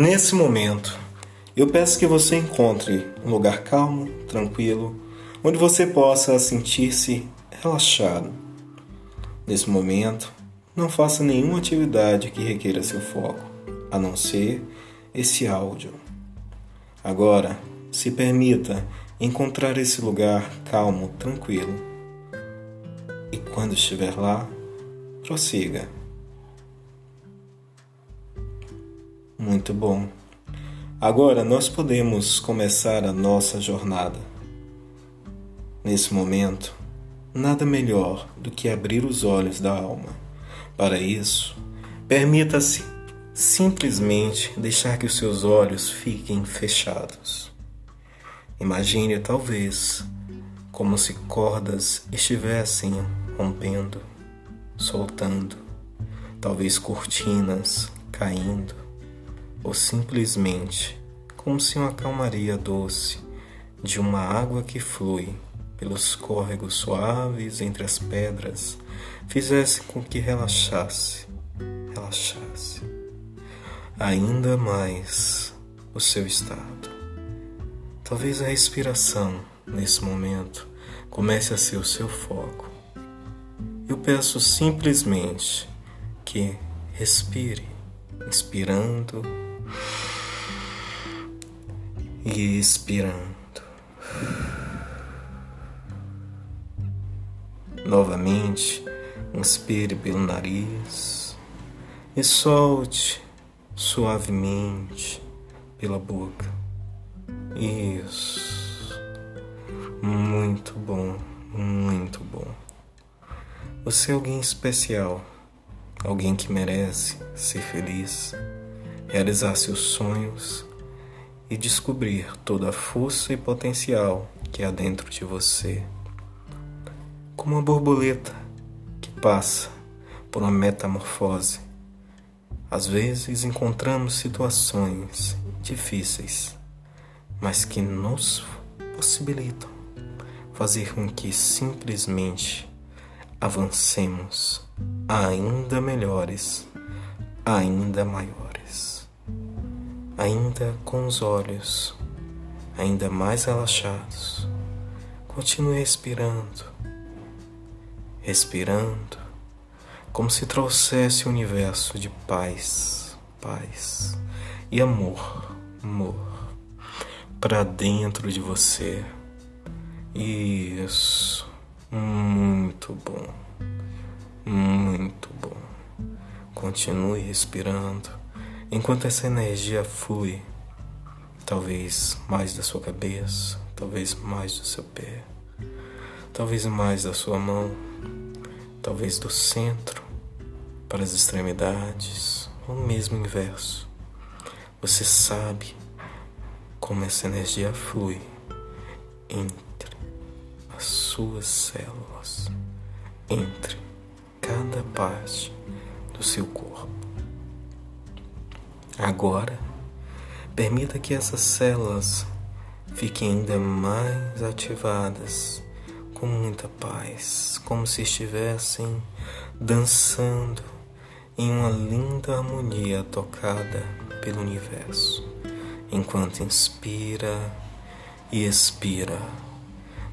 Nesse momento, eu peço que você encontre um lugar calmo, tranquilo, onde você possa sentir-se relaxado. Nesse momento, não faça nenhuma atividade que requeira seu foco, a não ser esse áudio. Agora, se permita encontrar esse lugar calmo, tranquilo. E quando estiver lá, prossiga. Muito bom. Agora nós podemos começar a nossa jornada. Nesse momento, nada melhor do que abrir os olhos da alma. Para isso, permita-se simplesmente deixar que os seus olhos fiquem fechados. Imagine, talvez, como se cordas estivessem rompendo, soltando, talvez cortinas caindo ou simplesmente como se uma calmaria doce de uma água que flui pelos córregos suaves entre as pedras fizesse com que relaxasse, relaxasse ainda mais o seu estado. Talvez a respiração nesse momento comece a ser o seu foco. Eu peço simplesmente que respire, inspirando e expirando. Novamente, inspire pelo nariz e solte suavemente pela boca. Isso. Muito bom, muito bom. Você é alguém especial, alguém que merece ser feliz realizar seus sonhos e descobrir toda a força e potencial que há dentro de você. Como uma borboleta que passa por uma metamorfose. Às vezes encontramos situações difíceis, mas que nos possibilitam fazer com que simplesmente avancemos ainda melhores, ainda maiores ainda com os olhos ainda mais relaxados. Continue respirando, respirando, como se trouxesse o universo de paz, paz e amor, amor para dentro de você. Isso, muito bom, muito bom. Continue respirando Enquanto essa energia flui, talvez mais da sua cabeça, talvez mais do seu pé, talvez mais da sua mão, talvez do centro para as extremidades, ou mesmo inverso. Você sabe como essa energia flui entre as suas células, entre cada parte do seu corpo. Agora, permita que essas células fiquem ainda mais ativadas, com muita paz, como se estivessem dançando em uma linda harmonia tocada pelo universo. Enquanto inspira e expira,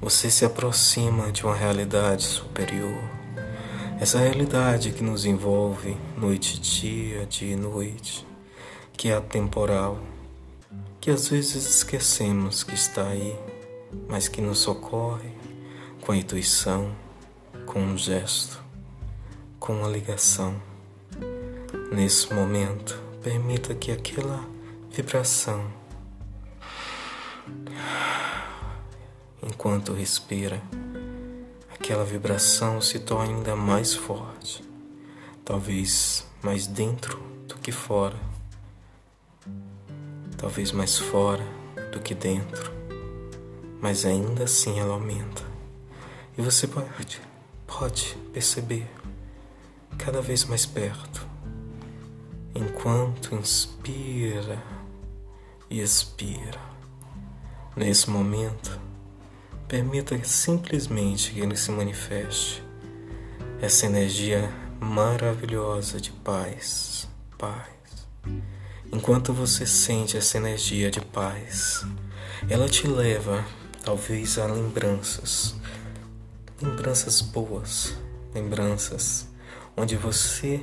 você se aproxima de uma realidade superior. Essa realidade que nos envolve noite e dia, dia e noite que é atemporal, que às vezes esquecemos que está aí, mas que nos socorre com a intuição, com um gesto, com uma ligação. Nesse momento, permita que aquela vibração, enquanto respira, aquela vibração se torne ainda mais forte, talvez mais dentro do que fora talvez mais fora do que dentro, mas ainda assim ela aumenta. E você pode, pode perceber cada vez mais perto, enquanto inspira e expira. Nesse momento, permita simplesmente que ele se manifeste essa energia maravilhosa de paz, paz Enquanto você sente essa energia de paz, ela te leva, talvez, a lembranças, lembranças boas, lembranças onde você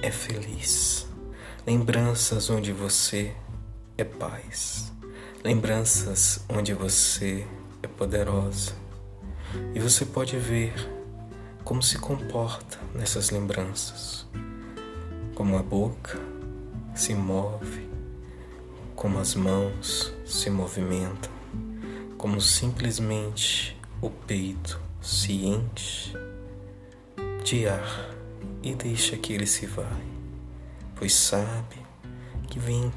é feliz, lembranças onde você é paz, lembranças onde você é poderosa. E você pode ver como se comporta nessas lembranças, como a boca se move, como as mãos se movimentam, como simplesmente o peito se enche de ar e deixa que ele se vai, pois sabe que vem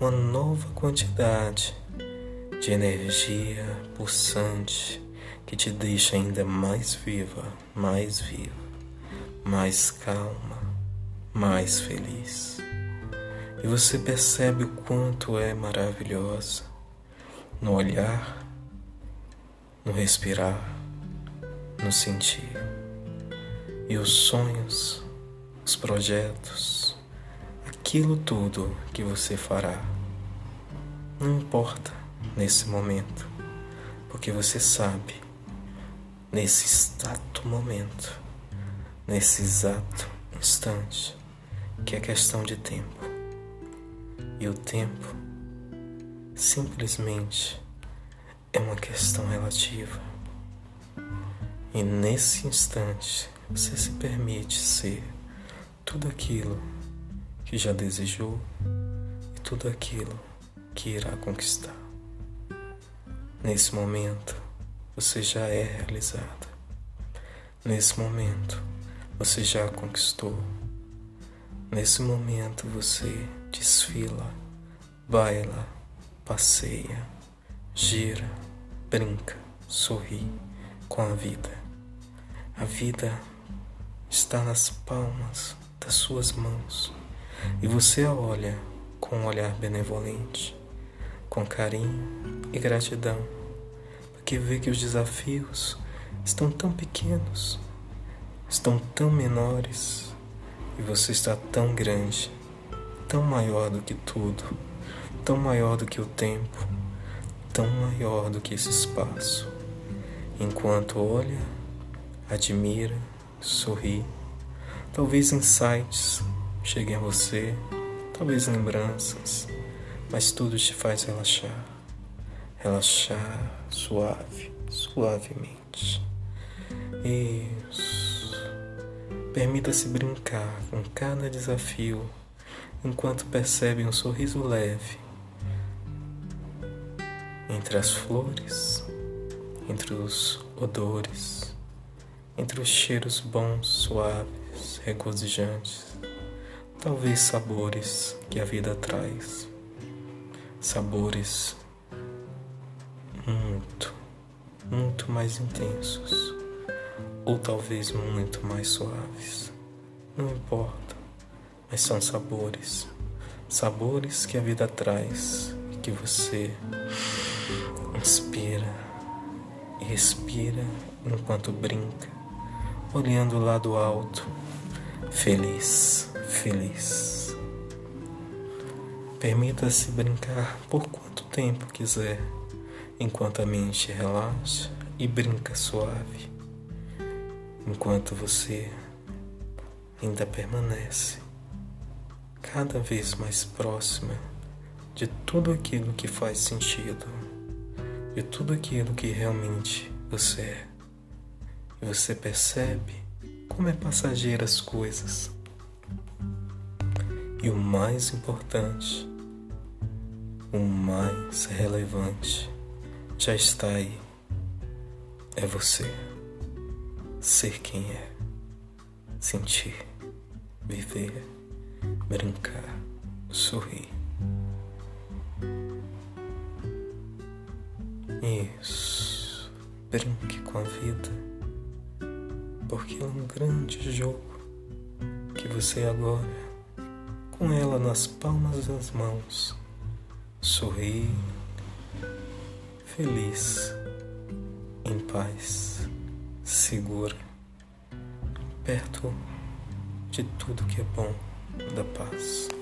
uma nova quantidade de energia pulsante que te deixa ainda mais viva, mais viva, mais calma, mais feliz. E você percebe o quanto é maravilhosa no olhar, no respirar, no sentir. E os sonhos, os projetos, aquilo tudo que você fará, não importa nesse momento, porque você sabe, nesse exato momento, nesse exato instante, que é questão de tempo. E o tempo simplesmente é uma questão relativa. E nesse instante, você se permite ser tudo aquilo que já desejou e tudo aquilo que irá conquistar. Nesse momento, você já é realizada. Nesse momento, você já conquistou. Nesse momento, você desfila, baila, passeia, gira, brinca, sorri com a vida. A vida está nas palmas das suas mãos e você a olha com um olhar benevolente, com carinho e gratidão, porque vê que os desafios estão tão pequenos, estão tão menores e você está tão grande, tão maior do que tudo, tão maior do que o tempo, tão maior do que esse espaço. Enquanto olha, admira, sorri. Talvez insights cheguem a você, talvez lembranças, mas tudo te faz relaxar. Relaxar suave, suavemente. Isso. Permita-se brincar com cada desafio enquanto percebe um sorriso leve entre as flores, entre os odores entre os cheiros bons, suaves, regozijantes, talvez sabores que a vida traz, sabores muito, muito mais intensos, ou talvez muito mais suaves, não importa, mas são sabores, sabores que a vida traz que você inspira e respira enquanto brinca olhando lá do alto, feliz, feliz. Permita-se brincar por quanto tempo quiser, enquanto a mente relaxa e brinca suave, enquanto você ainda permanece cada vez mais próxima de tudo aquilo que faz sentido, de tudo aquilo que realmente você é e você percebe como é passageira as coisas. E o mais importante, o mais relevante, já está aí. É você. Ser quem é. Sentir, viver, brincar, sorrir. Isso. Brinque com a vida porque é um grande jogo que você agora, com ela nas palmas das mãos, sorri, feliz, em paz, segura, perto de tudo que é bom da paz.